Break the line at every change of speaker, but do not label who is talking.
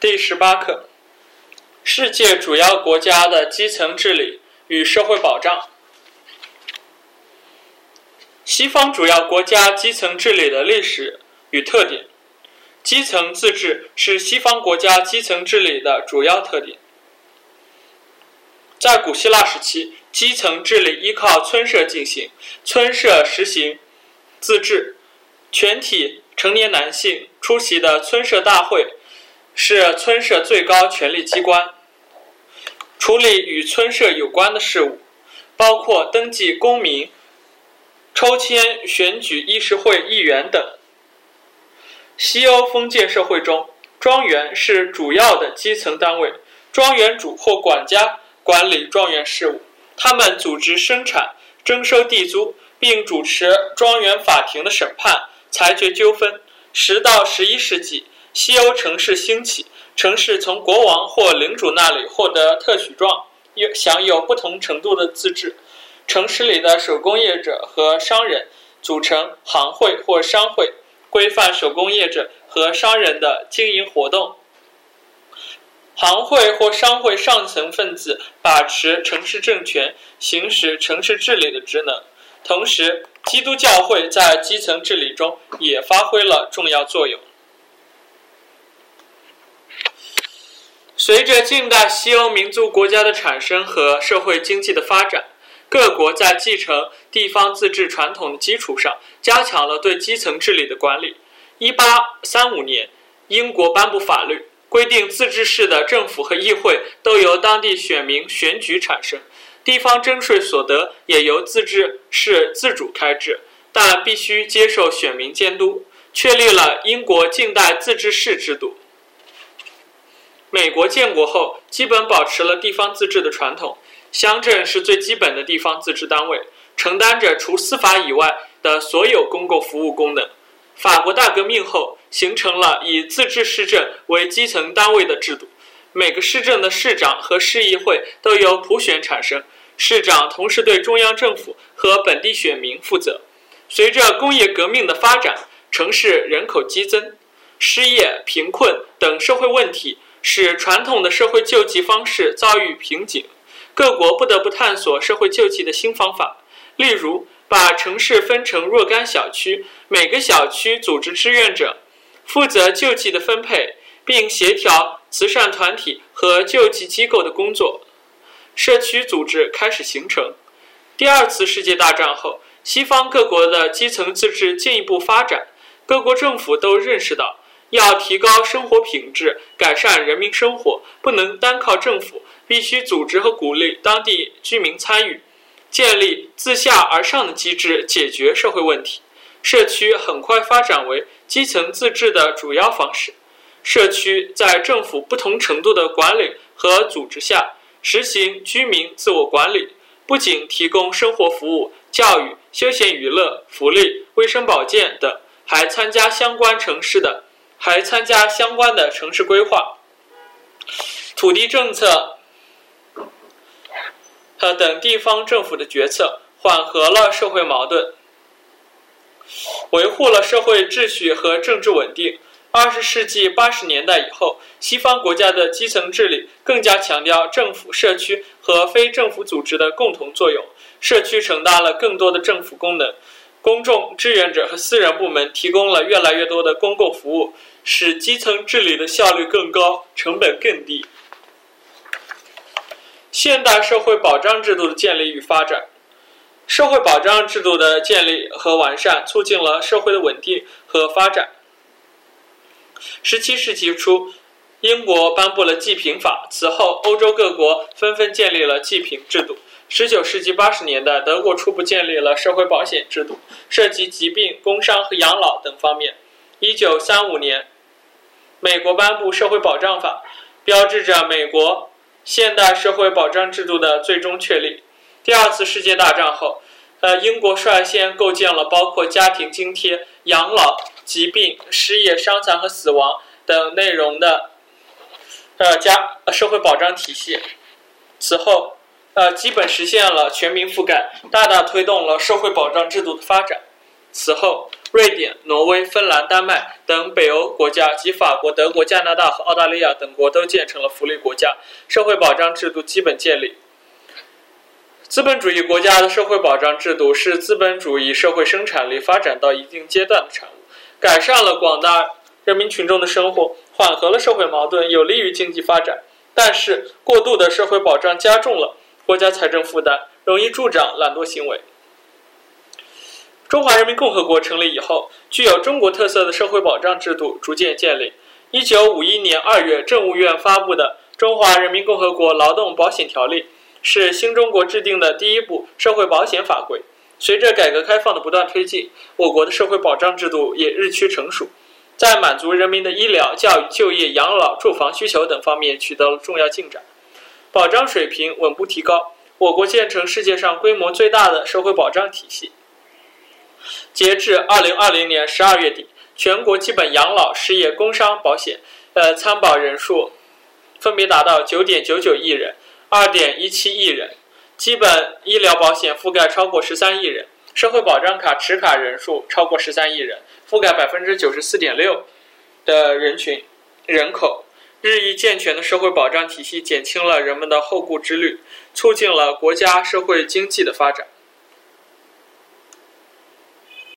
第十八课：世界主要国家的基层治理与社会保障。西方主要国家基层治理的历史与特点。基层自治是西方国家基层治理的主要特点。在古希腊时期，基层治理依靠村社进行，村社实行自治，全体成年男性出席的村社大会是村社最高权力机关，处理与村社有关的事务，包括登记公民、抽签选举议事会议员等。西欧封建社会中，庄园是主要的基层单位，庄园主或管家。管理庄园事务，他们组织生产、征收地租，并主持庄园法庭的审判、裁决纠纷。十到十一世纪，西欧城市兴起，城市从国王或领主那里获得特许状，有享有不同程度的自治。城市里的手工业者和商人组成行会或商会，规范手工业者和商人的经营活动。行会或商会上层分子把持城市政权，行使城市治理的职能。同时，基督教会在基层治理中也发挥了重要作用。随着近代西欧民族国家的产生和社会经济的发展，各国在继承地方自治传统的基础上，加强了对基层治理的管理。一八三五年，英国颁布法律。规定自治市的政府和议会都由当地选民选举产生，地方征税所得也由自治市自主开支，但必须接受选民监督，确立了英国近代自治市制度。美国建国后，基本保持了地方自治的传统，乡镇是最基本的地方自治单位，承担着除司法以外的所有公共服务功能。法国大革命后，形成了以自治市政为基层单位的制度。每个市政的市长和市议会都由普选产生，市长同时对中央政府和本地选民负责。随着工业革命的发展，城市人口激增，失业、贫困等社会问题使传统的社会救济方式遭遇瓶颈，各国不得不探索社会救济的新方法，例如。把城市分成若干小区，每个小区组织志愿者，负责救济的分配，并协调慈善团体和救济机构的工作。社区组织开始形成。第二次世界大战后，西方各国的基层自治进一步发展，各国政府都认识到，要提高生活品质，改善人民生活，不能单靠政府，必须组织和鼓励当地居民参与。建立自下而上的机制，解决社会问题。社区很快发展为基层自治的主要方式。社区在政府不同程度的管理和组织下，实行居民自我管理，不仅提供生活服务、教育、休闲娱乐、福利、卫生保健等，还参加相关城市的，还参加相关的城市规划、土地政策和。等地方政府的决策缓和了社会矛盾，维护了社会秩序和政治稳定。二十世纪八十年代以后，西方国家的基层治理更加强调政府、社区和非政府组织的共同作用，社区承担了更多的政府功能，公众志愿者和私人部门提供了越来越多的公共服务，使基层治理的效率更高，成本更低。现代社会保障制度的建立与发展，社会保障制度的建立和完善，促进了社会的稳定和发展。十七世纪初，英国颁布了济贫法，此后欧洲各国纷纷建立了济贫制度。十九世纪八十年代，德国初步建立了社会保险制度，涉及疾病、工伤和养老等方面。一九三五年，美国颁布社会保障法，标志着美国。现代社会保障制度的最终确立。第二次世界大战后，呃，英国率先构建了包括家庭津贴、养老、疾病、失业、伤残和死亡等内容的呃家社会保障体系。此后，呃，基本实现了全民覆盖，大大推动了社会保障制度的发展。此后，瑞典、挪威、芬兰、丹麦等北欧国家及法国、德国、加拿大和澳大利亚等国都建成了福利国家，社会保障制度基本建立。资本主义国家的社会保障制度是资本主义社会生产力发展到一定阶段的产物，改善了广大人民群众的生活，缓和了社会矛盾，有利于经济发展。但是，过度的社会保障加重了国家财政负担，容易助长懒惰行为。中华人民共和国成立以后，具有中国特色的社会保障制度逐渐建立。一九五一年二月，政务院发布的《中华人民共和国劳动保险条例》是新中国制定的第一部社会保险法规。随着改革开放的不断推进，我国的社会保障制度也日趋成熟，在满足人民的医疗、教育、就业、养老、住房需求等方面取得了重要进展，保障水平稳步提高。我国建成世界上规模最大的社会保障体系。截至二零二零年十二月底，全国基本养老、失业、工伤保险，呃，参保人数分别达到九点九九亿人、二点一七亿人；基本医疗保险覆盖超过十三亿人；社会保障卡持卡人数超过十三亿人，覆盖百分之九十四点六的人群人口。日益健全的社会保障体系减轻了人们的后顾之虑，促进了国家社会经济的发展。